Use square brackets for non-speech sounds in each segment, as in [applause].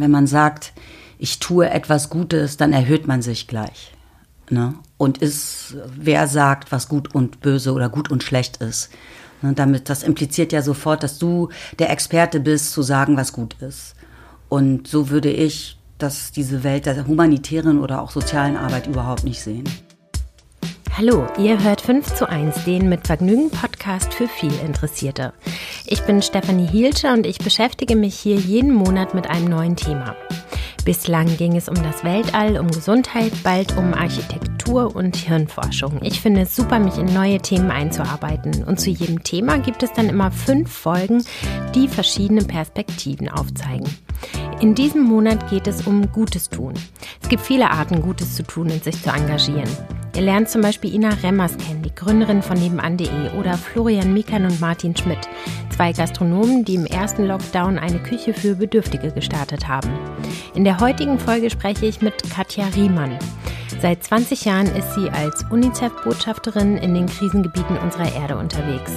Wenn man sagt, ich tue etwas Gutes, dann erhöht man sich gleich. Ne? Und ist, wer sagt, was gut und böse oder gut und schlecht ist. Ne? Damit, das impliziert ja sofort, dass du der Experte bist, zu sagen, was gut ist. Und so würde ich dass diese Welt der humanitären oder auch sozialen Arbeit überhaupt nicht sehen. Hallo, ihr hört 5 zu 1, den mit Vergnügen Podcast für viel Interessierte. Ich bin Stefanie Hielscher und ich beschäftige mich hier jeden Monat mit einem neuen Thema. Bislang ging es um das Weltall, um Gesundheit, bald um Architektur und Hirnforschung. Ich finde es super, mich in neue Themen einzuarbeiten. Und zu jedem Thema gibt es dann immer fünf Folgen, die verschiedene Perspektiven aufzeigen. In diesem Monat geht es um Gutes tun. Es gibt viele Arten, Gutes zu tun und sich zu engagieren. Ihr lernt zum Beispiel Ina Remmers kennen, die Gründerin von nebenan.de oder Florian Mikan und Martin Schmidt, zwei Gastronomen, die im ersten Lockdown eine Küche für Bedürftige gestartet haben. In der heutigen Folge spreche ich mit Katja Riemann. Seit 20 Jahren ist sie als UNICEF-Botschafterin in den Krisengebieten unserer Erde unterwegs.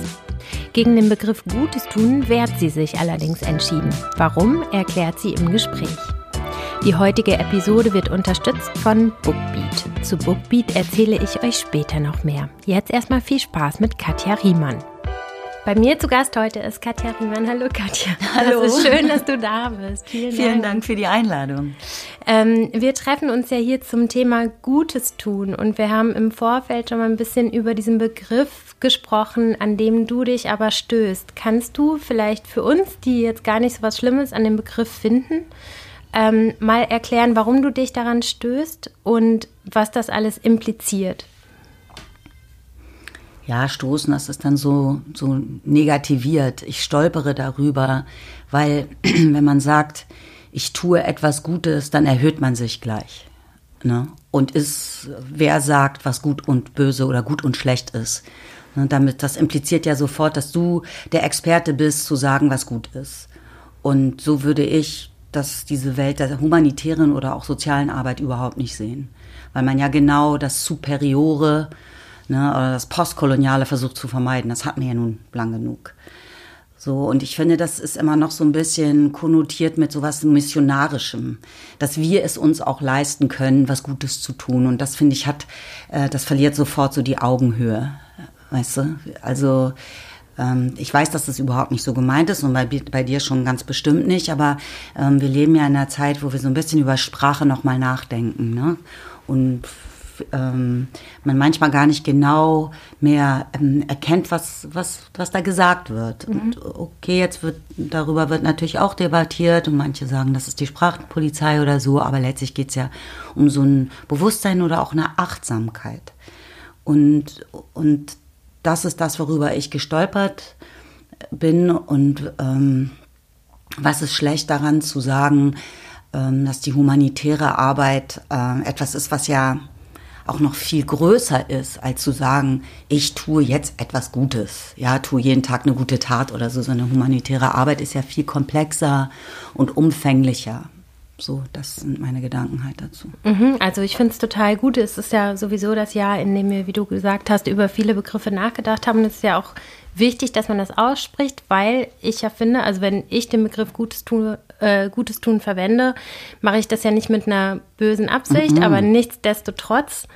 Gegen den Begriff Gutes tun wehrt sie sich allerdings entschieden. Warum, erklärt sie im Gespräch. Die heutige Episode wird unterstützt von Bookbeat. Zu Bookbeat erzähle ich euch später noch mehr. Jetzt erstmal viel Spaß mit Katja Riemann. Bei mir zu Gast heute ist Katja Riemann. Hallo Katja. Hallo. Es ist schön, dass du da bist. Vielen, Vielen Dank. Dank. für die Einladung. Ähm, wir treffen uns ja hier zum Thema Gutes tun und wir haben im Vorfeld schon mal ein bisschen über diesen Begriff gesprochen, an dem du dich aber stößt. Kannst du vielleicht für uns, die jetzt gar nicht so was Schlimmes an dem Begriff finden, ähm, mal erklären, warum du dich daran stößt und was das alles impliziert? Ja, stoßen, das ist dann so, so negativiert. Ich stolpere darüber, weil [clears throat] wenn man sagt, ich tue etwas Gutes, dann erhöht man sich gleich. Ne? Und ist, wer sagt, was gut und böse oder gut und schlecht ist. Ne? Damit, das impliziert ja sofort, dass du der Experte bist, zu sagen, was gut ist. Und so würde ich dass diese Welt der humanitären oder auch sozialen Arbeit überhaupt nicht sehen. Weil man ja genau das Superiore ne, oder das Postkoloniale versucht zu vermeiden. Das hat man ja nun lang genug. So, und ich finde, das ist immer noch so ein bisschen konnotiert mit sowas Missionarischem, dass wir es uns auch leisten können, was Gutes zu tun. Und das finde ich hat, äh, das verliert sofort so die Augenhöhe. Weißt du? Also, ähm, ich weiß, dass das überhaupt nicht so gemeint ist und bei, bei dir schon ganz bestimmt nicht, aber ähm, wir leben ja in einer Zeit, wo wir so ein bisschen über Sprache nochmal nachdenken. Ne? Und ähm, man manchmal gar nicht genau mehr ähm, erkennt, was, was, was da gesagt wird. Mhm. Und okay, jetzt wird darüber wird natürlich auch debattiert und manche sagen, das ist die Sprachpolizei oder so, aber letztlich geht es ja um so ein Bewusstsein oder auch eine Achtsamkeit. Und, und das ist das, worüber ich gestolpert bin. Und ähm, was ist schlecht daran zu sagen, ähm, dass die humanitäre Arbeit äh, etwas ist, was ja auch noch viel größer ist, als zu sagen, ich tue jetzt etwas Gutes. Ja, tue jeden Tag eine gute Tat oder so. So eine humanitäre Arbeit ist ja viel komplexer und umfänglicher. So, das sind meine Gedanken halt dazu. Mhm, also ich finde es total gut. Es ist ja sowieso das Jahr, in dem wir, wie du gesagt hast, über viele Begriffe nachgedacht haben. Es ist ja auch wichtig, dass man das ausspricht, weil ich ja finde, also wenn ich den Begriff Gutes tun, äh, Gutes tun verwende, mache ich das ja nicht mit einer bösen Absicht, mhm. aber nichtsdestotrotz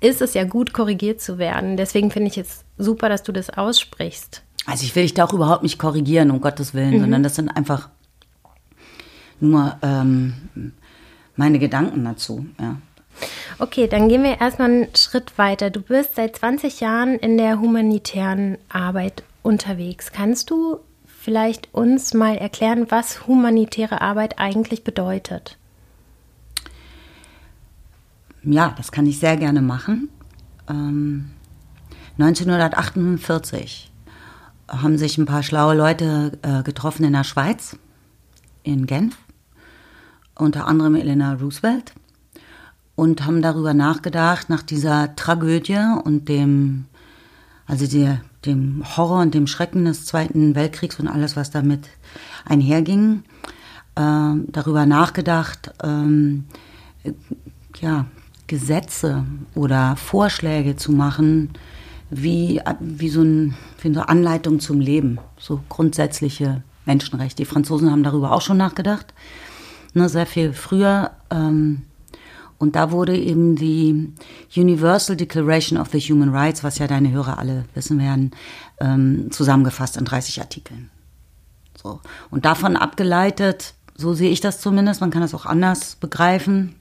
ist es ja gut, korrigiert zu werden. Deswegen finde ich es super, dass du das aussprichst. Also ich will dich da auch überhaupt nicht korrigieren, um Gottes Willen, mhm. sondern das sind einfach nur ähm, meine Gedanken dazu. Ja. Okay, dann gehen wir erstmal einen Schritt weiter. Du bist seit 20 Jahren in der humanitären Arbeit unterwegs. Kannst du vielleicht uns mal erklären, was humanitäre Arbeit eigentlich bedeutet? Ja, das kann ich sehr gerne machen. Ähm, 1948 haben sich ein paar schlaue Leute äh, getroffen in der Schweiz, in Genf unter anderem Elena Roosevelt, und haben darüber nachgedacht, nach dieser Tragödie und dem, also der, dem Horror und dem Schrecken des Zweiten Weltkriegs und alles, was damit einherging, äh, darüber nachgedacht, ähm, ja, Gesetze oder Vorschläge zu machen, wie, wie, so ein, wie eine Anleitung zum Leben, so grundsätzliche Menschenrechte. Die Franzosen haben darüber auch schon nachgedacht. ne, sehr viel früher. Ähm, und da wurde eben die Universal Declaration of the Human Rights, was ja deine Hörer alle wissen werden, ähm, zusammengefasst in 30 Artikeln. So. Und davon abgeleitet, so sehe ich das zumindest, man kann das auch anders begreifen,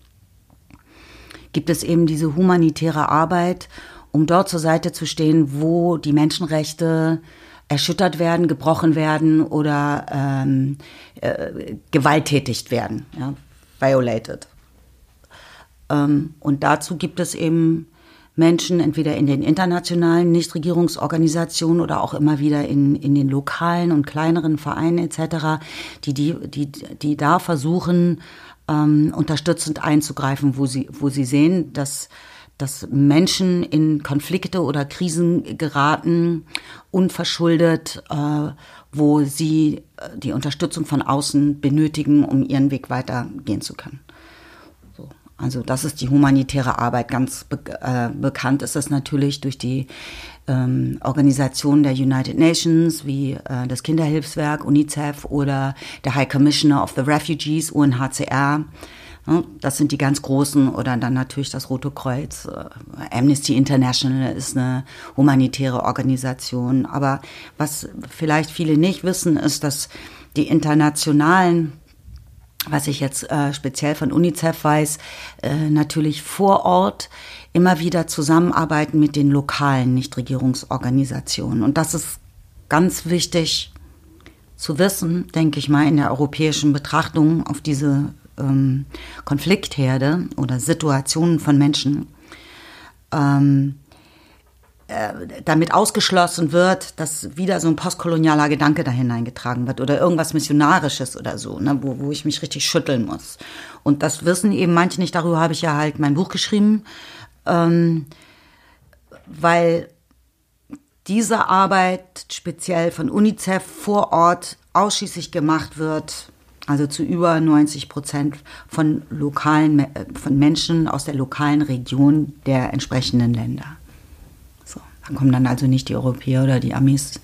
gibt es eben diese humanitäre Arbeit, um dort zur Seite zu stehen, wo die Menschenrechte erschüttert werden, gebrochen werden oder ähm, äh, gewalttätigt werden, ja, violated. Ähm, und dazu gibt es eben Menschen, entweder in den internationalen Nichtregierungsorganisationen oder auch immer wieder in, in den lokalen und kleineren Vereinen etc., die, die, die, die da versuchen, ähm, unterstützend einzugreifen, wo sie, wo sie sehen, dass, dass Menschen in Konflikte oder Krisen geraten, unverschuldet, äh, wo sie äh, die Unterstützung von außen benötigen, um ihren Weg weitergehen zu können. Also das ist die humanitäre Arbeit. Ganz be äh, bekannt ist es natürlich durch die ähm, Organisationen der United Nations wie äh, das Kinderhilfswerk UNICEF oder der High Commissioner of the Refugees UNHCR. Das sind die ganz großen oder dann natürlich das Rote Kreuz. Äh, Amnesty International ist eine humanitäre Organisation. Aber was vielleicht viele nicht wissen, ist, dass die internationalen was ich jetzt äh, speziell von UNICEF weiß, äh, natürlich vor Ort immer wieder zusammenarbeiten mit den lokalen Nichtregierungsorganisationen. Und das ist ganz wichtig zu wissen, denke ich mal, in der europäischen Betrachtung auf diese ähm, Konfliktherde oder Situationen von Menschen. Ähm, äh, damit ausgeschlossen wird, dass wieder so ein postkolonialer Gedanke da hineingetragen wird oder irgendwas Missionarisches oder so, ne, wo, wo ich mich richtig schütteln muss. Und das wissen eben manche nicht, darüber habe ich ja halt mein Buch geschrieben, ähm, weil diese Arbeit speziell von UNICEF vor Ort ausschließlich gemacht wird, also zu über 90 Prozent von lokalen, von Menschen aus der lokalen Region der entsprechenden Länder. Da kommen dann also nicht die Europäer oder die Amis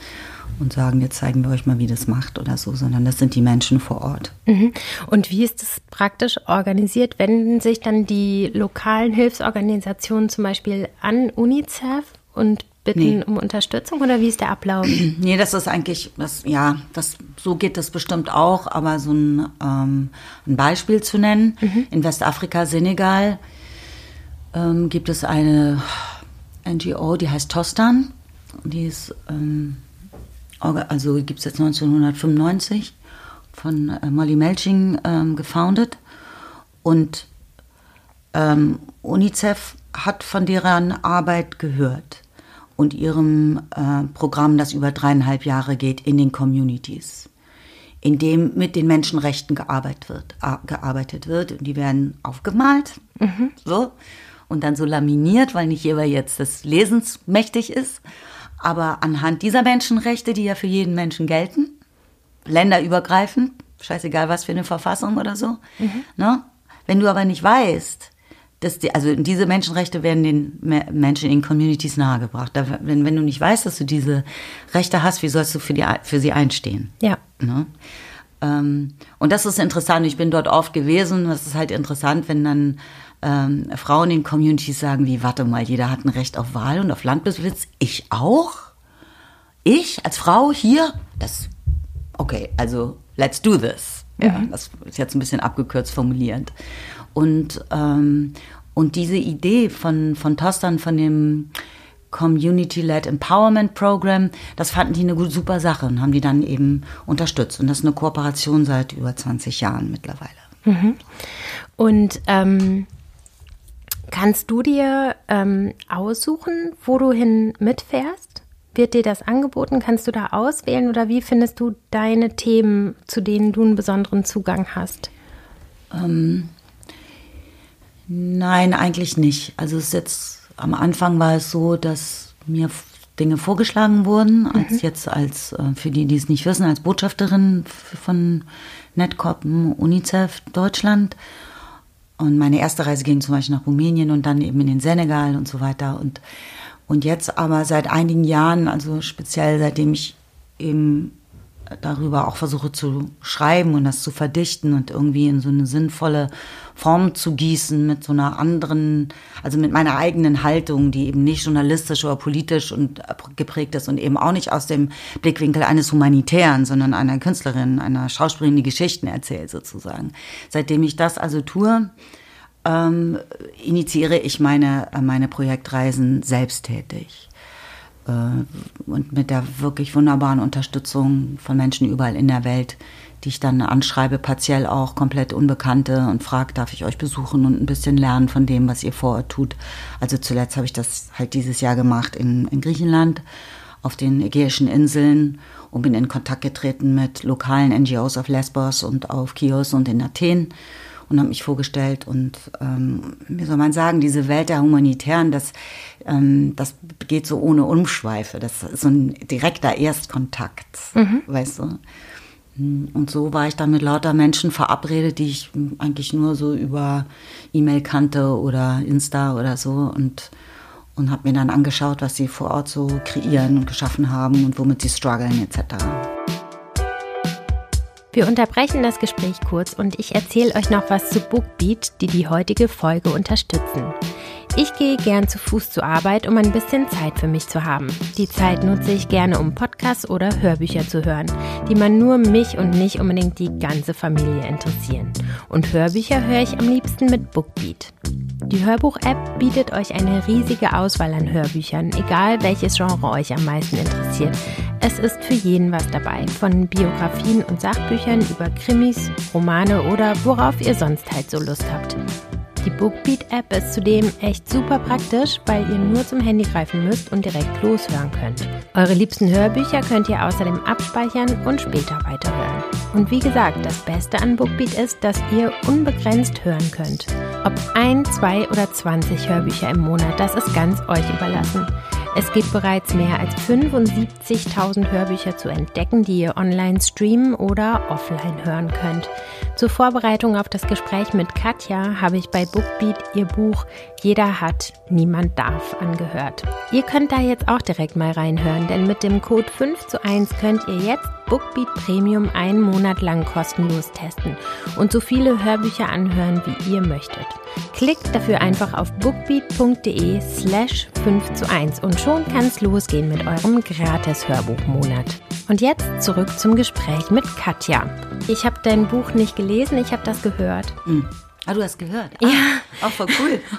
und sagen, jetzt zeigen wir euch mal, wie das macht oder so, sondern das sind die Menschen vor Ort. Mhm. Und wie ist das praktisch organisiert? Wenden sich dann die lokalen Hilfsorganisationen zum Beispiel an UNICEF und bitten nee. um Unterstützung oder wie ist der Ablauf? [clears throat] Nee, das ist eigentlich, das, ja, das, so geht das bestimmt auch, aber so ein, ähm, ein Beispiel zu nennen. Mhm. In Westafrika, Senegal, ähm, gibt es eine NGO, die heißt Tostan. Die ist, ähm, also gibt es jetzt 1995 von äh, Molly Melching ähm, gefounded. Und ähm, UNICEF hat von deren Arbeit gehört und ihrem äh, Programm, das über dreieinhalb Jahre geht, in den Communities, in dem mit den Menschenrechten gearbeitet wird. Äh, gearbeitet wird. Und die werden aufgemalt. Mhm. So und dann so laminiert, weil nicht jeder jetzt des Lesens mächtig ist. Aber anhand dieser Menschenrechte, die ja für jeden Menschen gelten, länderübergreifend, scheißegal was für eine Verfassung oder so, mhm. ne? wenn du aber nicht weißt, dass die, also diese Menschenrechte werden den Menschen in Communities nahegebracht. wenn, wenn du nicht weißt, dass du diese Rechte hast, wie sollst du für, die, für sie einstehen? Ja. Ne? Ähm, und das ist interessant. Ich bin dort oft gewesen. Das ist halt interessant, wenn dann ähm, Frauen in Communities sagen wie, warte mal, jeder hat ein Recht auf Wahl und auf Landbesitz. Ich auch? Ich als Frau hier? Das, okay, also let's do this. Ja, mhm. das ist jetzt ein bisschen abgekürzt formulierend. Und, ähm, und diese Idee von, von Tostan, von dem Community-led Empowerment Program, das fanden die eine super Sache und haben die dann eben unterstützt. Und das ist eine Kooperation seit über 20 Jahren mittlerweile. Mhm. Und ähm, Kannst du dir ähm, aussuchen, wo du hin mitfährst? Wird dir das angeboten? Kannst du da auswählen oder wie findest du deine Themen, zu denen du einen besonderen Zugang hast? Ähm, nein, eigentlich nicht. Also es ist jetzt am Anfang war es so, dass mir Dinge vorgeschlagen wurden, mhm. als jetzt als äh, für die, die es nicht wissen, als Botschafterin von Netcom UNICEF Deutschland. Und meine erste Reise ging zum Beispiel nach Rumänien und dann eben in den Senegal und so weiter. Und, und jetzt aber seit einigen Jahren, also speziell seitdem ich eben darüber auch versuche zu schreiben und das zu verdichten und irgendwie in so eine sinnvolle Form zu gießen mit so einer anderen, also mit meiner eigenen Haltung, die eben nicht journalistisch oder politisch und geprägt ist und eben auch nicht aus dem Blickwinkel eines Humanitären, sondern einer Künstlerin, einer Schauspielerin, die Geschichten erzählt sozusagen. Seitdem ich das also tue, ähm, initiiere ich meine, meine Projektreisen selbsttätig. Äh, und mit der wirklich wunderbaren Unterstützung von Menschen überall in der Welt, die ich dann anschreibe, partiell auch komplett Unbekannte und frage, darf ich euch besuchen und ein bisschen lernen von dem, was ihr vor Ort tut. Also zuletzt habe ich das halt dieses Jahr gemacht in, in Griechenland, auf den Ägäischen Inseln und bin in Kontakt getreten mit lokalen NGOs auf Lesbos und auf Chios und in Athen und habe mich vorgestellt. Und ähm, wie soll man sagen, diese Welt der Humanitären, das, ähm, das geht so ohne Umschweife. Das ist so ein direkter Erstkontakt, mhm. weißt du. Und so war ich dann mit lauter Menschen verabredet, die ich eigentlich nur so über E-Mail kannte oder Insta oder so und, und habe mir dann angeschaut, was sie vor Ort so kreieren und geschaffen haben und womit sie strugglen etc. Wir unterbrechen das Gespräch kurz und ich erzähle euch noch was zu Bookbeat, die die heutige Folge unterstützen. Ich gehe gern zu Fuß zur Arbeit, um ein bisschen Zeit für mich zu haben. Die Zeit nutze ich gerne, um Podcasts oder Hörbücher zu hören, die man nur mich und nicht unbedingt die ganze Familie interessieren. Und Hörbücher höre ich am liebsten mit Bookbeat. Die Hörbuch-App bietet euch eine riesige Auswahl an Hörbüchern, egal welches Genre euch am meisten interessiert. Es ist für jeden was dabei, von Biografien und Sachbüchern über Krimis, Romane oder worauf ihr sonst halt so Lust habt. Die Bookbeat-App ist zudem echt super praktisch, weil ihr nur zum Handy greifen müsst und direkt loshören könnt. Eure liebsten Hörbücher könnt ihr außerdem abspeichern und später weiterhören. Und wie gesagt, das Beste an Bookbeat ist, dass ihr unbegrenzt hören könnt. Ob ein, zwei oder 20 Hörbücher im Monat, das ist ganz euch überlassen. Es gibt bereits mehr als 75.000 Hörbücher zu entdecken, die ihr online streamen oder offline hören könnt. Zur Vorbereitung auf das Gespräch mit Katja habe ich bei Bookbeat ihr Buch Jeder hat, niemand darf angehört. Ihr könnt da jetzt auch direkt mal reinhören, denn mit dem Code 5 zu 1 könnt ihr jetzt Bookbeat Premium einen Monat lang kostenlos testen und so viele Hörbücher anhören, wie ihr möchtet. Klickt dafür einfach auf bookbeat.de slash 5 zu 1 und schon kann es losgehen mit eurem gratis Hörbuchmonat. Und jetzt zurück zum Gespräch mit Katja. Ich habe dein Buch nicht gelesen, ich habe das gehört. Mhm. Ah, du hast gehört? Ah, ja. Auch voll cool. [laughs]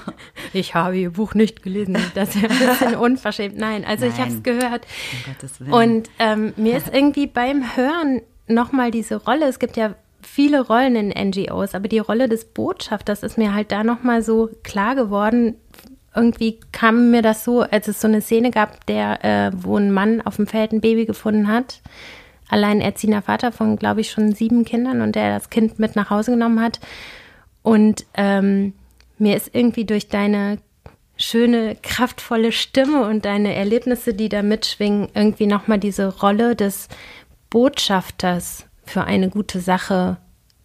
Ich habe ihr Buch nicht gelesen. Das ist ein bisschen [laughs] unverschämt. Nein, also Nein. ich habe es gehört. Um Gottes Willen. Und ähm, mir ist irgendwie beim Hören nochmal diese Rolle, es gibt ja viele Rollen in NGOs, aber die Rolle des Botschafters ist mir halt da nochmal so klar geworden. Irgendwie kam mir das so, als es so eine Szene gab, der, äh, wo ein Mann auf dem Feld ein Baby gefunden hat. Alleinerziehender Vater von, glaube ich, schon sieben Kindern und der das Kind mit nach Hause genommen hat. Und ähm, mir ist irgendwie durch deine schöne, kraftvolle Stimme und deine Erlebnisse, die da mitschwingen, irgendwie nochmal diese Rolle des Botschafters für eine gute Sache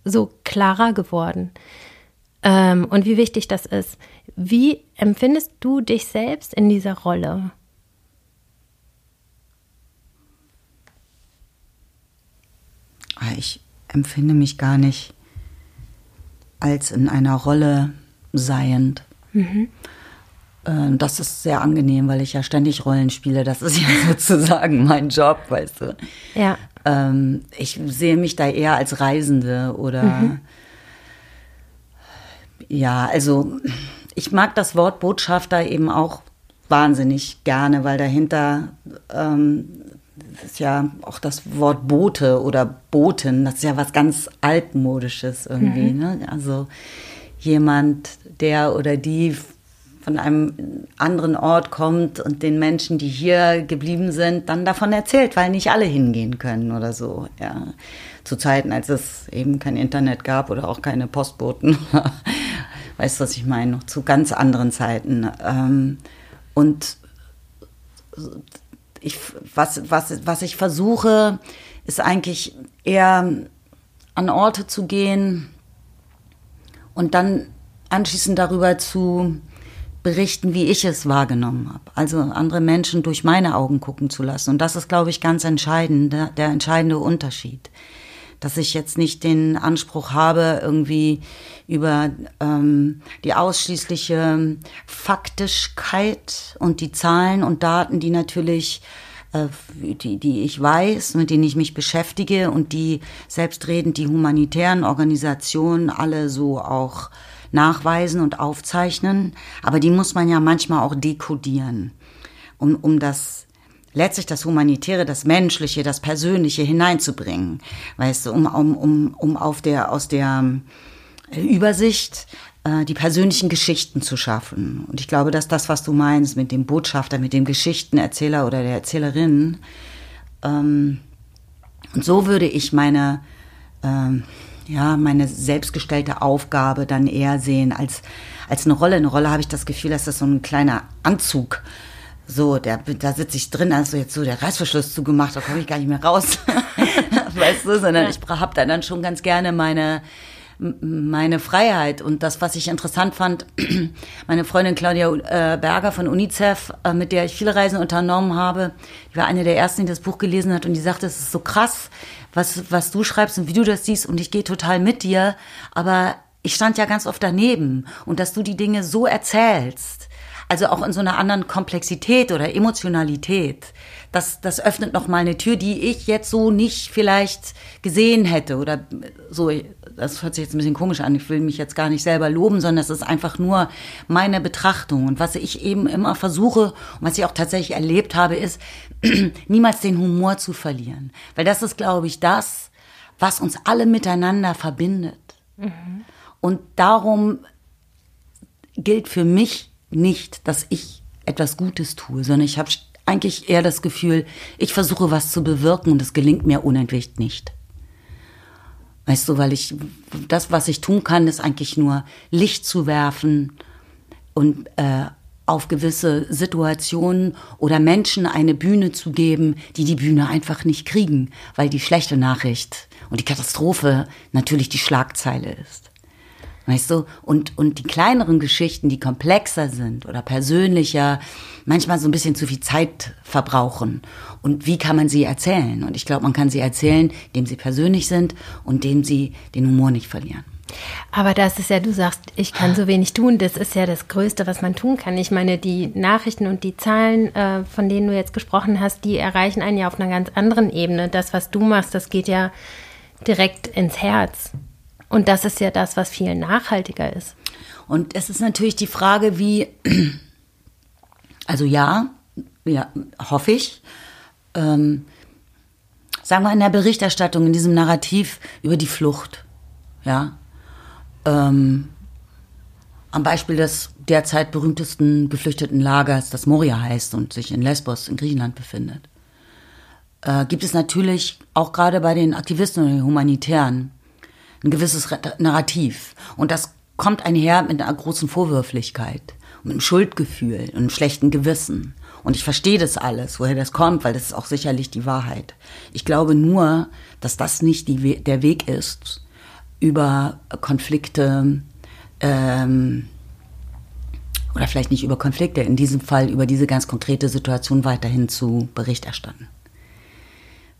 so klarer geworden. Ähm, und wie wichtig das ist. Wie empfindest du dich selbst in dieser Rolle? Ah, ich empfinde mich gar nicht als in einer Rolle seiend. Mhm. Ähm, das ist sehr angenehm, weil ich ja ständig Rollen spiele. Das ist [laughs] ja sozusagen mein Job, weißt du. Ja. Ähm, ich sehe mich da eher als Reisende oder mhm. ja, also ich mag das Wort Botschafter eben auch wahnsinnig gerne, weil dahinter ähm, ist ja auch das Wort Bote oder Boten, das ist ja was ganz altmodisches irgendwie. Mhm. Ne? Also jemand, der oder die von einem anderen Ort kommt und den Menschen, die hier geblieben sind, dann davon erzählt, weil nicht alle hingehen können oder so. Ja. Zu Zeiten, als es eben kein Internet gab oder auch keine Postboten. [laughs] weißt du, was ich meine? Noch zu ganz anderen Zeiten. Ähm, und ich, was, was, was ich versuche, ist eigentlich eher an Orte zu gehen und dann anschließend darüber zu berichten, wie ich es wahrgenommen habe. Also andere Menschen durch meine Augen gucken zu lassen. Und das ist, glaube ich, ganz entscheidend, der, der entscheidende Unterschied. Dass ich jetzt nicht den Anspruch habe, irgendwie über ähm, die ausschließliche Faktischkeit und die Zahlen und Daten, die natürlich äh, die, die ich weiß, mit denen ich mich beschäftige und die selbstredend die humanitären Organisationen alle so auch nachweisen und aufzeichnen. Aber die muss man ja manchmal auch dekodieren, um, um das letztlich das Humanitäre, das Menschliche, das Persönliche hineinzubringen. Weißt du, um, um, um, um auf der, aus der äh, Übersicht äh, die persönlichen Geschichten zu schaffen. Und ich glaube, dass das, was du meinst mit dem Botschafter, mit dem Geschichtenerzähler oder der Erzählerin, ähm, und so würde ich meine, ähm, ja, meine selbstgestellte Aufgabe dann eher sehen als, als eine Rolle. Eine Rolle habe ich das Gefühl, dass das so ein kleiner Anzug so, der, da sitze ich drin, also jetzt so der Reißverschluss zugemacht, da komme ich gar nicht mehr raus. [laughs] weißt du, sondern ich habe da dann schon ganz gerne meine, meine Freiheit und das, was ich interessant fand, [clears throat] meine Freundin Claudia äh, Berger von UNICEF, äh, mit der ich viele Reisen unternommen habe, die war eine der ersten, die das Buch gelesen hat und die sagte, es ist so krass, was, was du schreibst und wie du das siehst und ich gehe total mit dir, aber ich stand ja ganz oft daneben und dass du die Dinge so erzählst, also auch in so einer anderen Komplexität oder Emotionalität, das, das öffnet noch mal eine Tür, die ich jetzt so nicht vielleicht gesehen hätte oder so. Das hört sich jetzt ein bisschen komisch an. Ich will mich jetzt gar nicht selber loben, sondern es ist einfach nur meine Betrachtung. Und was ich eben immer versuche und was ich auch tatsächlich erlebt habe, ist, [clears throat] niemals den Humor zu verlieren. Weil das ist, glaube ich, das, was uns alle miteinander verbindet. Mhm. Und darum gilt für mich nicht, dass ich etwas Gutes tue, sondern ich habe eigentlich eher das Gefühl, ich versuche was zu bewirken und es gelingt mir unentwegt nicht. Weißt du, weil ich, das, was ich tun kann, ist eigentlich nur Licht zu werfen und äh, auf gewisse Situationen oder Menschen eine Bühne zu geben, die die Bühne einfach nicht kriegen, weil die schlechte Nachricht und die Katastrophe natürlich die Schlagzeile ist. Weißt du? Und, und die kleineren Geschichten, die komplexer sind oder persönlicher, manchmal so ein bisschen zu viel Zeit verbrauchen. Und wie kann man sie erzählen? Und ich glaube, man kann sie erzählen, indem sie persönlich sind und indem sie den Humor nicht verlieren. Aber das ist ja, du sagst, ich kann so wenig tun. Das ist ja das Größte, was man tun kann. Ich meine, die Nachrichten und die Zahlen, äh, von denen du jetzt gesprochen hast, die erreichen einen ja auf einer ganz anderen Ebene. Das, was du machst, das geht ja direkt ins Herz. Und das ist ja das, was viel nachhaltiger ist. Und es ist natürlich die Frage, wie, also ja, ja hoffe ich, ähm, sagen wir in der Berichterstattung, in diesem Narrativ über die Flucht, ja, ähm, am Beispiel des derzeit berühmtesten geflüchteten Lagers, das Moria heißt und sich in Lesbos in Griechenland befindet, äh, gibt es natürlich auch gerade bei den Aktivisten und den Humanitären ein gewisses Narrativ. Und das kommt einher mit einer großen Vorwürflichkeit, mit einem Schuldgefühl und einem schlechten Gewissen. Und ich verstehe das alles, woher das kommt, weil das ist auch sicherlich die Wahrheit. Ich glaube nur, dass das nicht die, der Weg ist, über Konflikte, ähm, oder vielleicht nicht über Konflikte, in diesem Fall über diese ganz konkrete Situation weiterhin zu Bericht erstatten.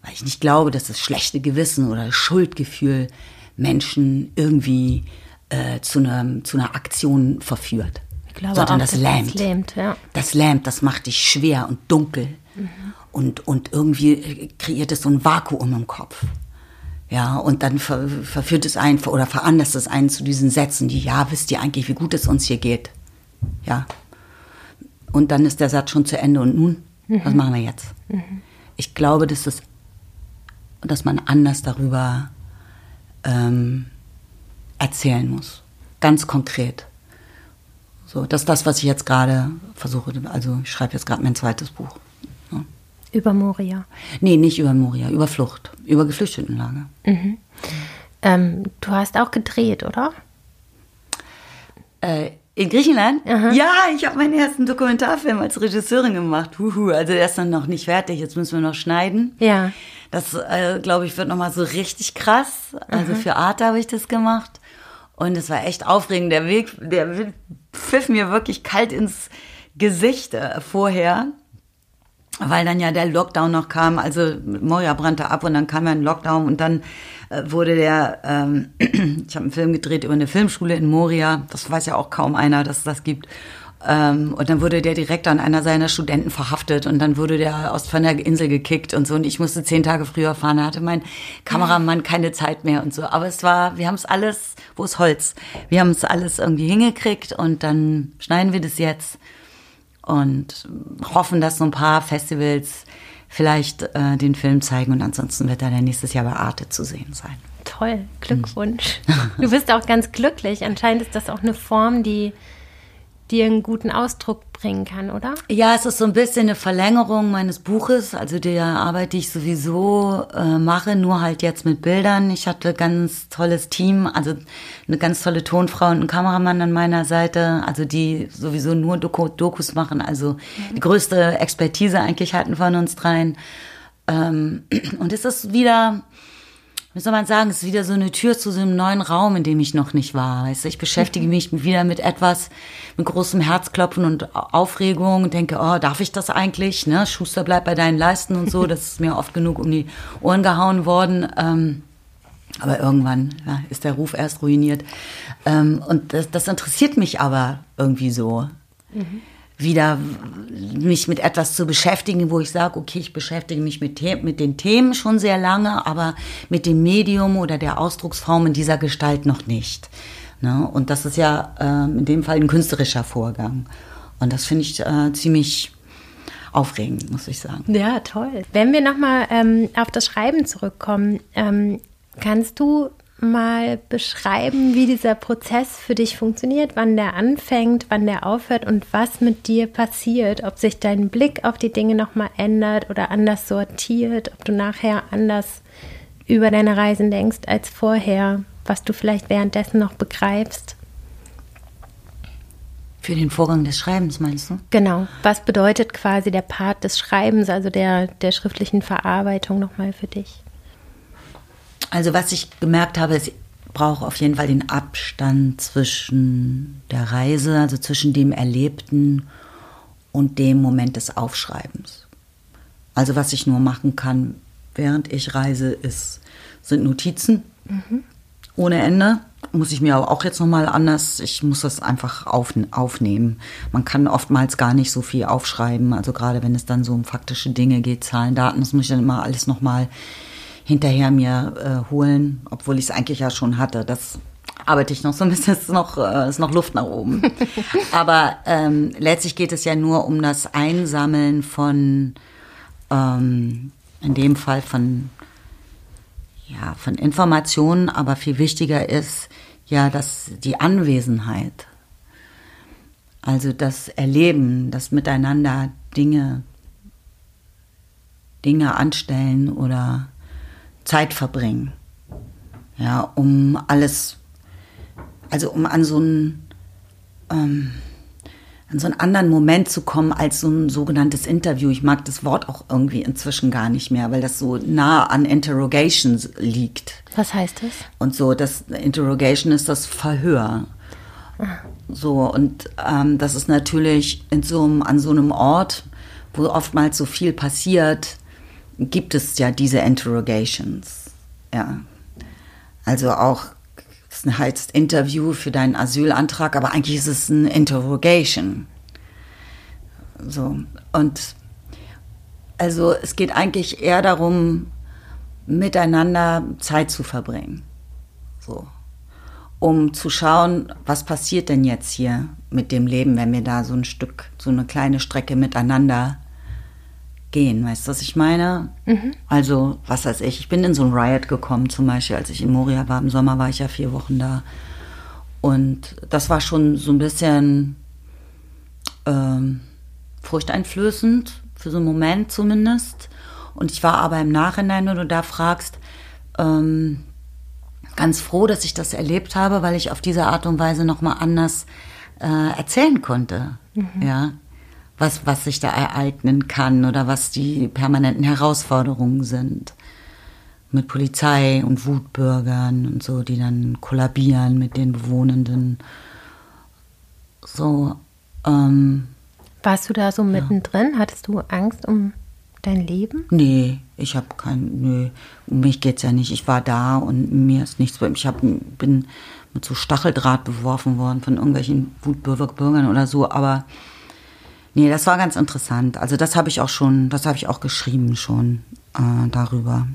Weil ich nicht glaube, dass das schlechte Gewissen oder Schuldgefühl Menschen irgendwie äh, zu, einer, zu einer Aktion verführt. Ich glaube sondern auch, das lähmt. Das lähmt, ja. das lähmt, das macht dich schwer und dunkel. Mhm. Und, und irgendwie kreiert es so ein Vakuum im Kopf. Ja, und dann ver, verführt es einen oder veranlasst es einen zu diesen Sätzen, die, ja, wisst ihr eigentlich, wie gut es uns hier geht? Ja. Und dann ist der Satz schon zu Ende. Und nun, mhm. was machen wir jetzt? Mhm. Ich glaube, dass, das, dass man anders darüber ähm, erzählen muss. Ganz konkret. So, das ist das, was ich jetzt gerade versuche. Also ich schreibe jetzt gerade mein zweites Buch. Ja. Über Moria? Nee, nicht über Moria, über Flucht, über Geflüchtetenlager. Mhm. Ähm, du hast auch gedreht, oder? Äh, in Griechenland? Aha. Ja, ich habe meinen ersten Dokumentarfilm als Regisseurin gemacht. Huhu, also der ist dann noch nicht fertig, jetzt müssen wir noch schneiden. Ja. Das, äh, glaube ich, wird nochmal so richtig krass. Also mhm. für Arte habe ich das gemacht. Und es war echt aufregend. Der Weg, der pfiff mir wirklich kalt ins Gesicht äh, vorher, weil dann ja der Lockdown noch kam. Also Moria brannte ab und dann kam ja ein Lockdown und dann äh, wurde der, ähm, [clears throat] ich habe einen Film gedreht über eine Filmschule in Moria. Das weiß ja auch kaum einer, dass es das gibt. Ähm, und dann wurde der direkt an einer seiner Studenten verhaftet und dann wurde der aus von der Insel gekickt und so. Und ich musste zehn Tage früher fahren. Da hatte mein Kameramann keine Zeit mehr und so. Aber es war, wir haben es alles, wo ist Holz? Wir haben es alles irgendwie hingekriegt und dann schneiden wir das jetzt und hoffen, dass so ein paar Festivals vielleicht äh, den Film zeigen und ansonsten wird er dann nächstes Jahr bei Arte zu sehen sein. Toll, Glückwunsch. Du bist auch ganz glücklich. Anscheinend ist das auch eine Form, die dir einen guten Ausdruck bringen kann, oder? Ja, es ist so ein bisschen eine Verlängerung meines Buches, also der Arbeit, die ich sowieso äh, mache, nur halt jetzt mit Bildern. Ich hatte ganz tolles Team, also eine ganz tolle Tonfrau und einen Kameramann an meiner Seite, also die sowieso nur Doku Dokus machen, also mhm. die größte Expertise eigentlich hatten von uns dreien. Ähm, [clears throat] und es ist wieder wie soll man sagen, es ist wieder so eine Tür zu so einem neuen Raum, in dem ich noch nicht war. Weißt du, ich beschäftige mich [laughs] wieder mit etwas, mit großem Herzklopfen und Aufregung und denke, oh, darf ich das eigentlich? Ne? Schuster, bleib bei deinen Leisten und so. [laughs] Das ist mir oft genug um die Ohren gehauen worden. Ähm, aber irgendwann ja, ist der Ruf erst ruiniert. Ähm, und das, das interessiert mich aber irgendwie so. Mhm wieder mich mit etwas zu beschäftigen, wo ich sage, okay, ich beschäftige mich mit, mit den Themen schon sehr lange, aber mit dem Medium oder der Ausdrucksform in dieser Gestalt noch nicht. Ne? Und das ist ja äh, in dem Fall ein künstlerischer Vorgang. Und das finde ich äh, ziemlich aufregend, muss ich sagen. Ja, toll. Wenn wir nochmal ähm, auf das Schreiben zurückkommen, ähm, kannst du mal beschreiben, wie dieser Prozess für dich funktioniert, wann der anfängt, wann der aufhört und was mit dir passiert, ob sich dein Blick auf die Dinge nochmal ändert oder anders sortiert, ob du nachher anders über deine Reisen denkst als vorher, was du vielleicht währenddessen noch begreifst? Für den Vorgang des Schreibens meinst du? Genau. Was bedeutet quasi der Part des Schreibens, also der, der schriftlichen Verarbeitung nochmal für dich? Also was ich gemerkt habe, ist, ich brauche auf jeden Fall den Abstand zwischen der Reise, also zwischen dem Erlebten und dem Moment des Aufschreibens. Also was ich nur machen kann, während ich reise, ist, sind Notizen mhm. ohne Ende. Muss ich mir aber auch jetzt nochmal anders, ich muss das einfach auf, aufnehmen. Man kann oftmals gar nicht so viel aufschreiben, also gerade wenn es dann so um faktische Dinge geht, Zahlen, Daten, das muss ich dann immer alles nochmal hinterher mir äh, holen, obwohl ich es eigentlich ja schon hatte. Das arbeite ich noch so ein bisschen, ist noch, äh, ist noch Luft nach oben. [laughs] Aber ähm, letztlich geht es ja nur um das Einsammeln von, ähm, in dem Fall von, ja, von Informationen, aber viel wichtiger ist ja, dass die Anwesenheit, also das Erleben, das Miteinander Dinge, Dinge anstellen oder Zeit verbringen. Ja, um alles, also um an so einen, ähm, an so einen anderen Moment zu kommen als so ein sogenanntes Interview. Ich mag das Wort auch irgendwie inzwischen gar nicht mehr, weil das so nah an Interrogations liegt. Was heißt das? Und so, das Interrogation ist das Verhör. Ah. So, und ähm, das ist natürlich in so einem, an so einem Ort, wo oftmals so viel passiert, gibt es ja diese Interrogations. Ja. Also auch, es heißt Interview für deinen Asylantrag, aber eigentlich ist es ein Interrogation. So. Und also es geht eigentlich eher darum, miteinander Zeit zu verbringen. So. Um zu schauen, was passiert denn jetzt hier mit dem Leben, wenn wir da so ein Stück, so eine kleine Strecke miteinander gehen. Weißt du, was ich meine? Mhm. Also, was weiß ich, ich bin in so ein Riot gekommen, zum Beispiel, als ich in Moria war. Im Sommer war ich ja vier Wochen da. Und das war schon so ein bisschen ähm, furchteinflößend, für so einen Moment zumindest. Und ich war aber im Nachhinein, wenn du da fragst, ähm, ganz froh, dass ich das erlebt habe, weil ich auf diese Art und Weise nochmal anders äh, erzählen konnte. Mhm. Ja, was, was sich da ereignen kann oder was die permanenten Herausforderungen sind. Mit Polizei und Wutbürgern und so, die dann kollabieren mit den Bewohnenden. So, ähm, Warst du da so mittendrin? Hattest du Angst um dein Leben? Nee, ich habe kein, nö, um mich geht's ja nicht. Ich war da und mir ist nichts, ich hab, bin mit so Stacheldraht beworfen worden von irgendwelchen Wutbürgern oder so, aber nee, das war ganz interessant. Also das habe ich auch schon, das habe ich auch geschrieben schon äh, darüber.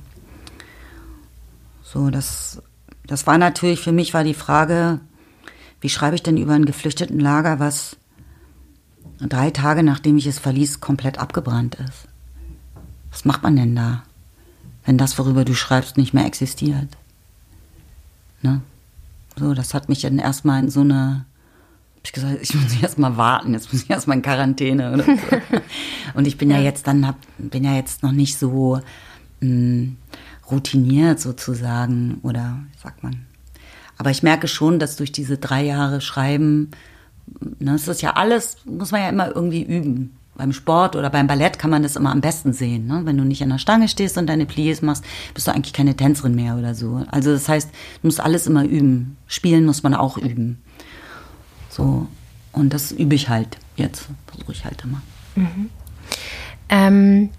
So, das, das war natürlich, für mich war die Frage, wie schreibe ich denn über ein geflüchteten Lager, was drei Tage nachdem ich es verließ, komplett abgebrannt ist? Was macht man denn da, wenn das, worüber du schreibst, nicht mehr existiert? Ne? So, das hat mich dann erstmal in so eine, ich gesagt, ich muss erstmal warten, jetzt muss ich erstmal in Quarantäne. Oder so. [laughs] Und ich bin ja. ja, jetzt dann, hab, bin ja jetzt noch nicht so mh, hm, routiniert sozusagen, oder sagt man. Aber ich merke schon, dass durch diese drei Jahre Schreiben, ne, das ist ja alles, muss man ja immer irgendwie üben beim Sport oder beim Ballett kann man das immer am besten sehen. Ne? Wenn du nicht an der Stange stehst und deine Pliés machst, bist du eigentlich keine Tänzerin mehr oder so. Also das heißt, du musst alles immer üben. Spielen muss man auch üben. So. Und das übe ich halt jetzt. Versuche ich halt immer. Mhm. Ähm,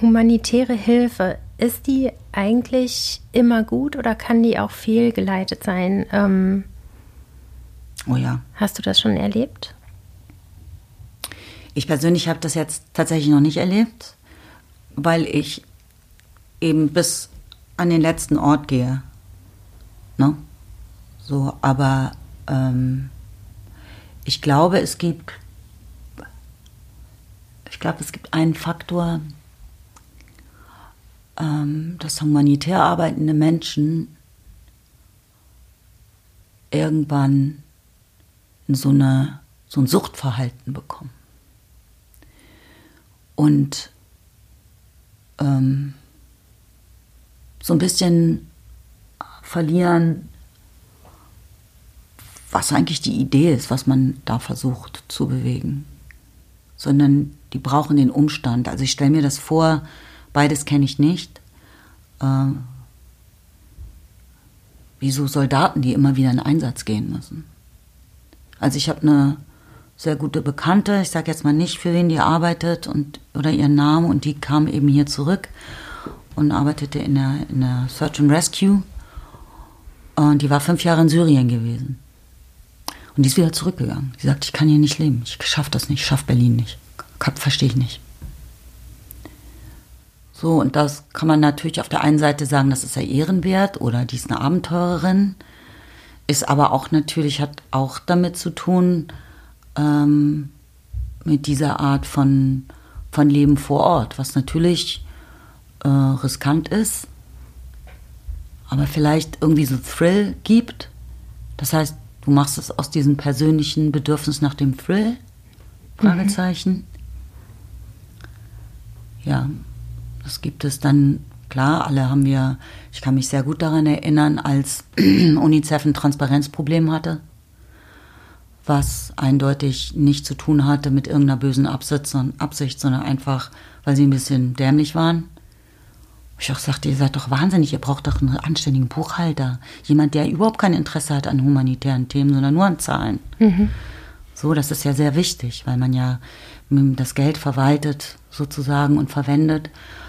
humanitäre Hilfe, ist die eigentlich immer gut oder kann die auch fehlgeleitet sein? Ähm, Oh ja. Hast du das schon erlebt? Ich persönlich habe das jetzt tatsächlich noch nicht erlebt, weil ich eben bis an den letzten Ort gehe. Ne? So, aber ähm, ich glaube, es gibt, ich glaube, es gibt einen Faktor, ähm, dass humanitär arbeitende Menschen irgendwann so, eine, so ein Suchtverhalten bekommen. Und ähm, so ein bisschen verlieren, was eigentlich die Idee ist, was man da versucht zu bewegen. Sondern die brauchen den Umstand. Also ich stelle mir das vor, beides kenne ich nicht. Äh, wie so Soldaten, die immer wieder in Einsatz gehen müssen. Also ich habe eine sehr gute Bekannte, ich sage jetzt mal nicht, für wen die arbeitet und, oder ihren Namen, und die kam eben hier zurück und arbeitete in der, in der Search and Rescue. Und die war fünf Jahre in Syrien gewesen. Und die ist wieder zurückgegangen. Sie sagt, ich kann hier nicht leben, ich schaffe das nicht, ich schaffe Berlin nicht. Verstehe ich nicht. So, und das kann man natürlich auf der einen Seite sagen, das ist ja ehrenwert oder die ist eine Abenteurerin ist aber auch natürlich, hat auch damit zu tun, ähm, mit dieser Art von, von Leben vor Ort, was natürlich äh, riskant ist, aber vielleicht irgendwie so Thrill gibt. Das heißt, du machst es aus diesem persönlichen Bedürfnis nach dem Thrill? Fragezeichen. Mhm. Ja, das gibt es dann Klar, alle haben wir, ich kann mich sehr gut daran erinnern, als [clears throat] UNICEF ein Transparenzproblem hatte, was eindeutig nicht zu tun hatte mit irgendeiner bösen Absicht, sondern einfach, weil sie ein bisschen dämlich waren. Ich auch sagte, ihr seid doch wahnsinnig, ihr braucht doch einen anständigen Buchhalter. Jemand, der überhaupt kein Interesse hat an humanitären Themen, sondern nur an Zahlen. Mhm. So, das ist ja sehr wichtig, weil man ja das Geld verwaltet sozusagen und verwendet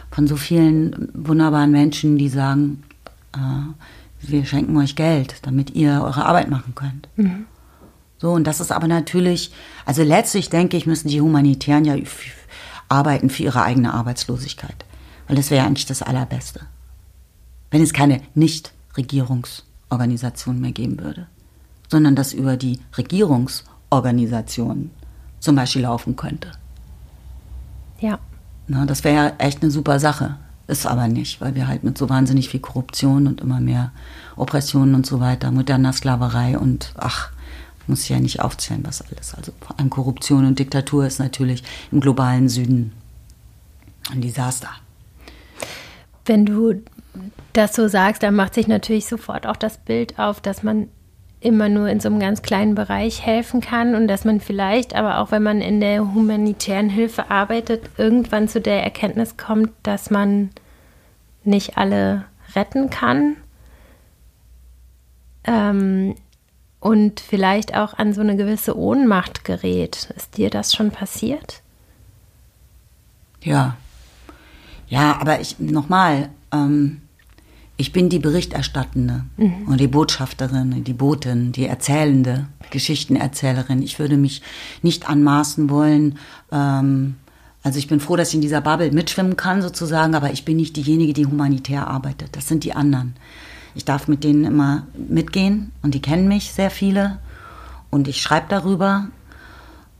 von so vielen wunderbaren Menschen, die sagen, äh, wir schenken euch Geld, damit ihr eure Arbeit machen könnt. Mhm. So, und das ist aber natürlich, also letztlich denke ich, müssen die Humanitären ja arbeiten für ihre eigene Arbeitslosigkeit. Weil das wäre ja eigentlich das Allerbeste. Wenn es keine Nicht-Regierungsorganisation mehr geben würde, sondern das über die Regierungsorganisationen zum Beispiel laufen könnte. Ja. Na, das wäre ja echt eine super Sache. Ist aber nicht, weil wir halt mit so wahnsinnig viel Korruption und immer mehr Oppressionen und so weiter, moderner Sklaverei und ach, muss ich ja nicht aufzählen, was alles. Also vor allem Korruption und Diktatur ist natürlich im globalen Süden ein Desaster. Wenn du das so sagst, dann macht sich natürlich sofort auch das Bild auf, dass man immer nur in so einem ganz kleinen Bereich helfen kann und dass man vielleicht, aber auch wenn man in der humanitären Hilfe arbeitet, irgendwann zu der Erkenntnis kommt, dass man nicht alle retten kann. ähm, und vielleicht auch an so eine gewisse Ohnmacht gerät. Ist dir das schon passiert? Ja. Ja, aber ich nochmal, ähm, ich bin die Berichterstattende mhm. und die Botschafterin, die Botin, die Erzählende, Geschichtenerzählerin. Ich würde mich nicht anmaßen wollen, ähm, also ich bin froh, dass ich in dieser Bubble mitschwimmen kann sozusagen, aber ich bin nicht diejenige, die humanitär arbeitet. Das sind die anderen. Ich darf mit denen immer mitgehen und die kennen mich sehr viele und ich schreibe darüber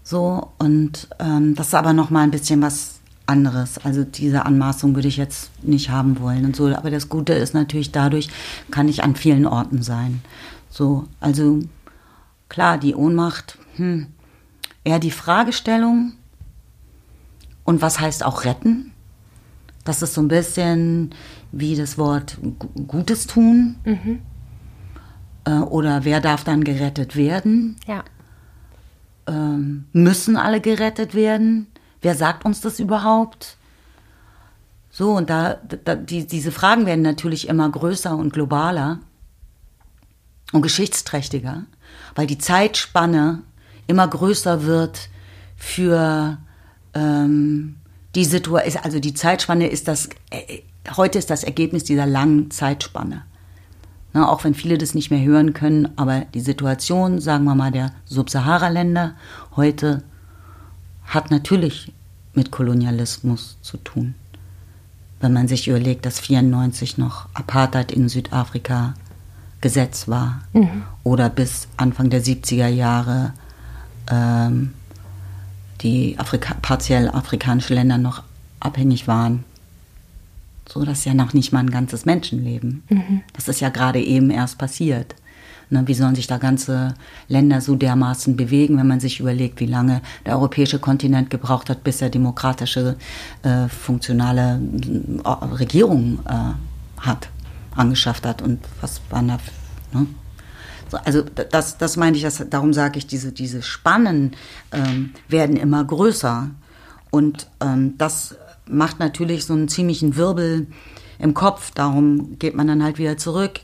so und ähm, das ist aber noch mal ein bisschen was anderes. Also diese Anmaßung würde ich jetzt nicht haben wollen und so. Aber das Gute ist natürlich dadurch kann ich an vielen Orten sein. So also klar die Ohnmacht, hm, eher die Fragestellung und was heißt auch retten? Das ist so ein bisschen wie das Wort Gutes tun. Mhm. Äh, oder wer darf dann gerettet werden? Ja. Ähm, müssen alle gerettet werden? Wer sagt uns das überhaupt? So, und da, da die, diese Fragen werden natürlich immer größer und globaler und geschichtsträchtiger, weil die Zeitspanne immer größer wird für ähm, die Situation, also die Zeitspanne ist das, äh, heute ist das Ergebnis dieser langen Zeitspanne. Na, auch wenn viele das nicht mehr hören können, aber die Situation, sagen wir mal, der Subsahara-Länder heute hat natürlich mit Kolonialismus zu tun. Wenn man sich überlegt, dass 94 noch Apartheid in Südafrika Gesetz war mhm. oder bis Anfang der 70er Jahre ähm, die Afrika partiell afrikanische Länder noch abhängig waren. So, das ist ja noch nicht mal ein ganzes Menschenleben. Mhm. Das ist ja gerade eben erst passiert. Ne, wie sollen sich da ganze Länder so dermaßen bewegen, wenn man sich überlegt, wie lange der europäische Kontinent gebraucht hat, bis er demokratische, äh, funktionale äh, Regierungen äh, hat, angeschafft hat und was waren da, ne? Also das, das meine ich, das, darum sage ich, diese, diese Spannen ähm, werden immer größer. Und ähm, das macht natürlich so einen ziemlichen Wirbel im Kopf. Darum geht man dann halt wieder zurück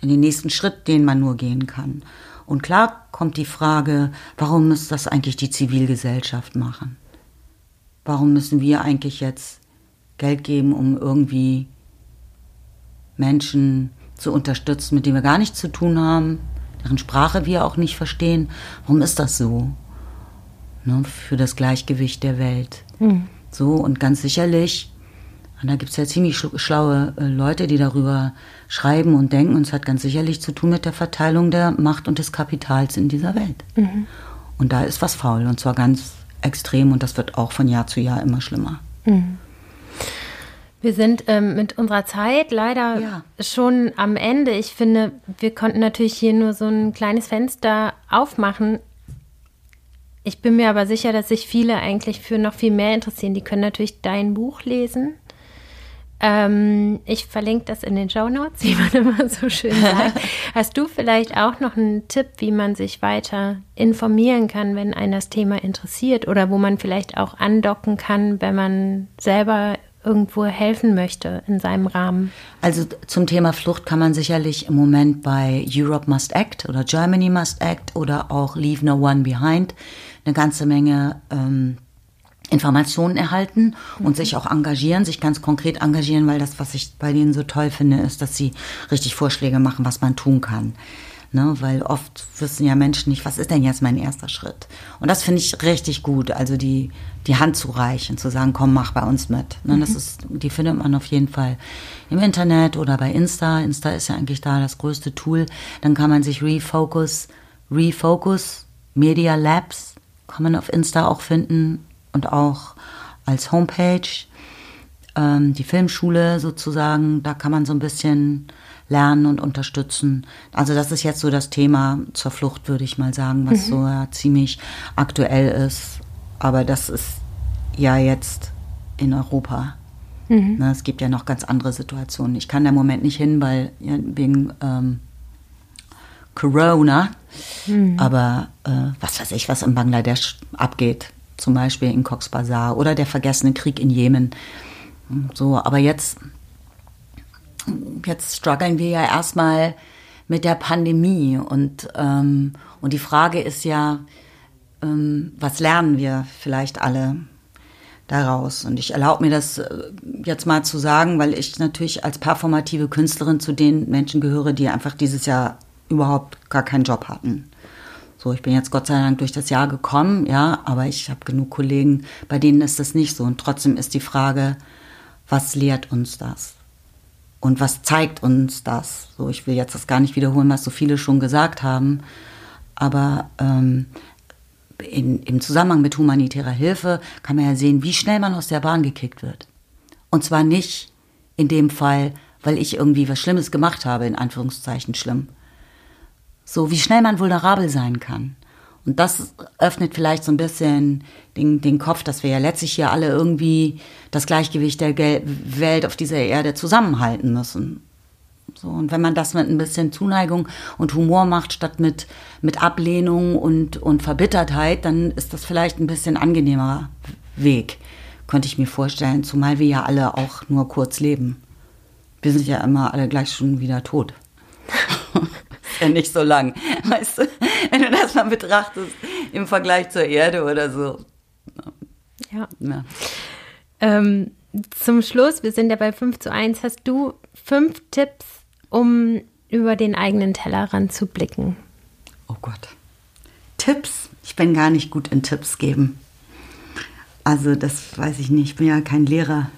in den nächsten Schritt, den man nur gehen kann. Und klar kommt die Frage, warum muss das eigentlich die Zivilgesellschaft machen? Warum müssen wir eigentlich jetzt Geld geben, um irgendwie Menschen zu unterstützen, mit denen wir gar nichts zu tun haben, deren Sprache wir auch nicht verstehen. Warum ist das so? Ne, für das Gleichgewicht der Welt. Mhm. So, und ganz sicherlich, und da gibt es ja ziemlich schlaue äh, Leute, die darüber schreiben und denken, und es hat ganz sicherlich zu tun mit der Verteilung der Macht und des Kapitals in dieser Welt. Mhm. Und da ist was faul, und zwar ganz extrem, und das wird auch von Jahr zu Jahr immer schlimmer. Mhm. Wir sind ähm, mit unserer Zeit leider ja. schon am Ende. Ich finde, wir konnten natürlich hier nur so ein kleines Fenster aufmachen. Ich bin mir aber sicher, dass sich viele eigentlich für noch viel mehr interessieren. Die können natürlich dein Buch lesen. Ähm, ich verlinke das in den Show Notes, [laughs] wie man immer so schön sagt. [laughs] Hast du vielleicht auch noch einen Tipp, wie man sich weiter informieren kann, wenn einen das Thema interessiert oder wo man vielleicht auch andocken kann, wenn man selber irgendwo helfen möchte in seinem Rahmen? Also zum Thema Flucht kann man sicherlich im Moment bei Europe Must Act oder Germany Must Act oder auch Leave No One Behind eine ganze Menge ähm, Informationen erhalten und mhm. sich auch engagieren, sich ganz konkret engagieren, weil das, was ich bei denen so toll finde, ist, dass sie richtig Vorschläge machen, was man tun kann. Ne, weil oft wissen ja Menschen nicht, was ist denn jetzt mein erster Schritt? Und das finde ich richtig gut, also die, die Hand zu reichen, zu sagen, komm, mach bei uns mit. Ne, mhm. Das ist, die findet man auf jeden Fall im Internet oder bei Insta. Insta ist ja eigentlich da das größte Tool. Dann kann man sich Refocus, Refocus, Media Labs, kann man auf Insta auch finden und auch als Homepage. Ähm, die Filmschule sozusagen, da kann man so ein bisschen lernen und unterstützen. Also das ist jetzt so das Thema zur Flucht, würde ich mal sagen, was mhm. so ja, ziemlich aktuell ist. Aber das ist ja jetzt in Europa. Mhm. Na, es gibt ja noch ganz andere Situationen. Ich kann da im Moment nicht hin, weil ja, wegen ähm, Corona. Mhm. Aber äh, was weiß ich, was in Bangladesch abgeht, zum Beispiel in Cox's Bazar oder der vergessene Krieg in Jemen. So, aber jetzt jetzt strugglen wir ja erstmal mit der Pandemie und, ähm, und die Frage ist ja, ähm, was lernen wir vielleicht alle daraus? Und ich erlaube mir das äh, jetzt mal zu sagen, weil ich natürlich als performative Künstlerin zu den Menschen gehöre, die einfach dieses Jahr überhaupt gar keinen Job hatten. So, ich bin jetzt Gott sei Dank durch das Jahr gekommen, ja, aber ich habe genug Kollegen, bei denen ist das nicht so. Und trotzdem ist die Frage, was lehrt uns das? Und was zeigt uns das? So, ich will jetzt das gar nicht wiederholen, was so viele schon gesagt haben, aber ähm, in, im Zusammenhang mit humanitärer Hilfe kann man ja sehen, wie schnell man aus der Bahn gekickt wird. Und zwar nicht in dem Fall, weil ich irgendwie was Schlimmes gemacht habe, in Anführungszeichen schlimm. So, wie schnell man vulnerabel sein kann. Und das öffnet vielleicht so ein bisschen den, den Kopf, dass wir ja letztlich hier alle irgendwie das Gleichgewicht der Gel Welt auf dieser Erde zusammenhalten müssen. So, und wenn man das mit ein bisschen Zuneigung und Humor macht, statt mit, mit Ablehnung und, und Verbittertheit, dann ist das vielleicht ein bisschen angenehmerer Weg, könnte ich mir vorstellen, zumal wir ja alle auch nur kurz leben. Wir sind ja immer alle gleich schon wieder tot. Ist ja nicht so lang, [laughs] weißt du, wenn du das mal betrachtest im Vergleich zur Erde oder so. Ja. ja. Ähm, zum Schluss, wir sind ja bei 5 zu 1, hast du fünf Tipps um über den eigenen Tellerrand zu blicken? Oh Gott. Tipps? Ich bin gar nicht gut in Tipps geben. Also das weiß ich nicht. Ich bin ja kein Lehrer.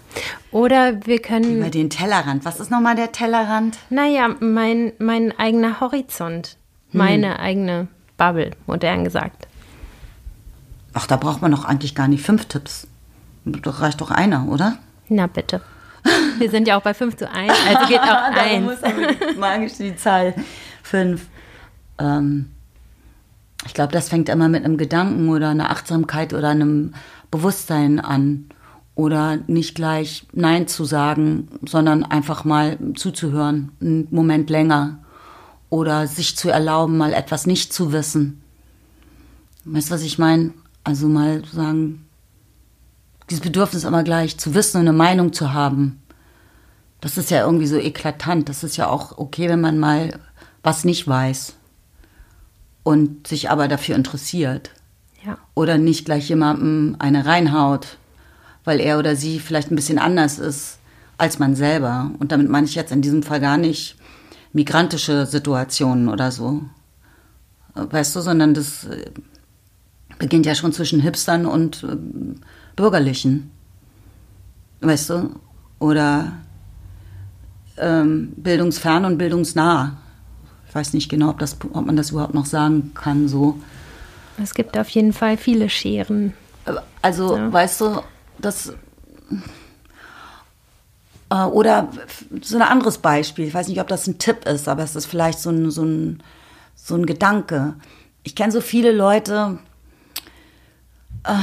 Oder wir können. Über den Tellerrand. Was ist nochmal der Tellerrand? Naja, mein, mein eigener Horizont. Hm. Meine eigene Bubble, modern gesagt. Ach, da braucht man doch eigentlich gar nicht fünf Tipps. Das reicht doch einer, oder? Na bitte. Wir sind ja auch bei 5 zu 1, also geht auch [laughs] 1. magisch die Zahl 5. Ähm, ich glaube, das fängt immer mit einem Gedanken oder einer Achtsamkeit oder einem Bewusstsein an. Oder nicht gleich Nein zu sagen, sondern einfach mal zuzuhören, einen Moment länger. Oder sich zu erlauben, mal etwas nicht zu wissen. Weißt du, was ich meine? Also mal sagen, dieses Bedürfnis immer gleich zu wissen und eine Meinung zu haben, das ist ja irgendwie so eklatant. Das ist ja auch okay, wenn man mal was nicht weiß und sich aber dafür interessiert. Ja. Oder nicht gleich jemandem eine reinhaut, weil er oder sie vielleicht ein bisschen anders ist als man selber. Und damit meine ich jetzt in diesem Fall gar nicht migrantische Situationen oder so. Weißt du, sondern das äh, beginnt ja schon zwischen Hipstern und äh, Bürgerlichen. Weißt du? Oder ähm, bildungsfern und bildungsnah. Ich weiß nicht genau, ob, das, ob man das überhaupt noch sagen kann so. Es gibt auf jeden Fall viele Scheren. Also, ja. weißt du, das. Äh, oder so ein anderes Beispiel. Ich weiß nicht, ob das ein Tipp ist, aber es ist vielleicht so ein, so ein, so ein Gedanke. Ich kenne so viele Leute. Äh,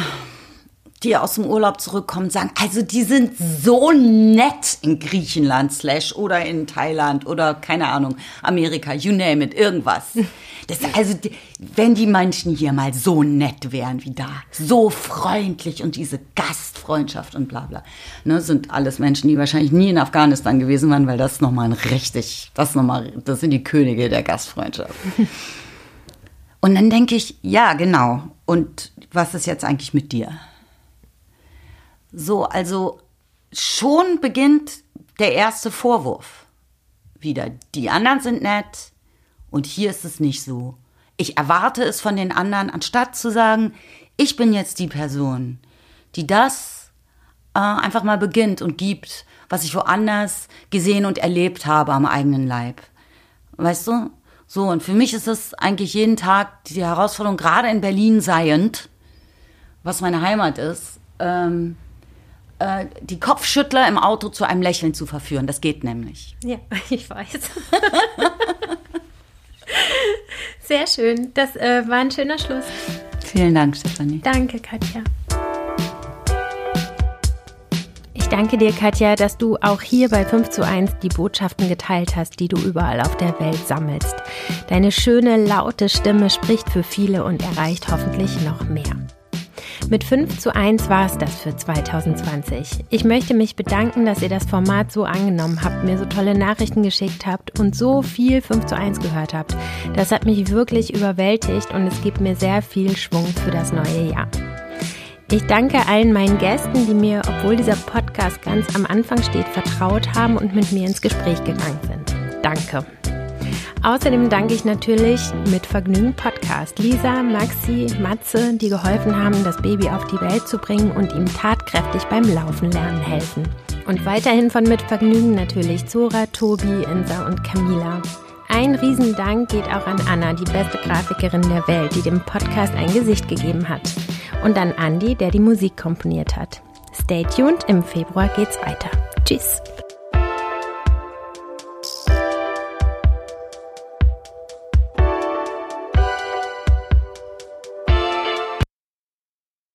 die aus dem Urlaub zurückkommen, sagen, also die sind so nett in Griechenland slash oder in Thailand oder keine Ahnung, Amerika, you name it, irgendwas. [laughs] Das, also, wenn die Menschen hier mal so nett wären wie da, so freundlich und diese Gastfreundschaft und bla bla, ne, sind alles Menschen, die wahrscheinlich nie in Afghanistan gewesen waren, weil das nochmal ein richtig, das nochmal, das sind die Könige der Gastfreundschaft. [laughs] Und dann denke ich, ja, genau. Und was ist jetzt eigentlich mit dir? So, also schon beginnt der erste Vorwurf. Wieder, die anderen sind nett und hier ist es nicht so. Ich erwarte es von den anderen, anstatt zu sagen, ich bin jetzt die Person, die das äh, einfach mal beginnt und gibt, was ich woanders gesehen und erlebt habe am eigenen Leib. Weißt du? So, und für mich ist es eigentlich jeden Tag die Herausforderung, gerade in Berlin seiend, was meine Heimat ist, ähm, äh, die Kopfschüttler im Auto zu einem Lächeln zu verführen. Das geht nämlich. Ja, [laughs] ich weiß. [laughs] Sehr schön. Das äh, war ein schöner Schluss. Vielen Dank, Stefanie. Danke, Katja. Ich danke dir, Katja, dass du auch hier bei 5 zu 1 die Botschaften geteilt hast, die du überall auf der Welt sammelst. Deine schöne, laute Stimme spricht für viele und erreicht hoffentlich noch mehr. Mit 5 zu 1 war es das für 2020. Ich möchte mich bedanken, dass ihr das Format so angenommen habt, mir so tolle Nachrichten geschickt habt und so viel 5 zu 1 gehört habt. Das hat mich wirklich überwältigt und es gibt mir sehr viel Schwung für das neue Jahr. Ich danke allen meinen Gästen, die mir, obwohl dieser Podcast ganz am Anfang steht, vertraut haben und mit mir ins Gespräch gegangen sind. Danke. Außerdem danke ich natürlich mit Vergnügen Podcast Lisa, Maxi, Matze, die geholfen haben, das Baby auf die Welt zu bringen und ihm tatkräftig beim Laufen lernen helfen. Und weiterhin von mit Vergnügen natürlich Zora, Tobi, Insa und Camila. Ein Riesendank geht auch an Anna, die beste Grafikerin der Welt, die dem Podcast ein Gesicht gegeben hat und an Andy, der die Musik komponiert hat. Stay tuned, im Februar geht's weiter. Tschüss.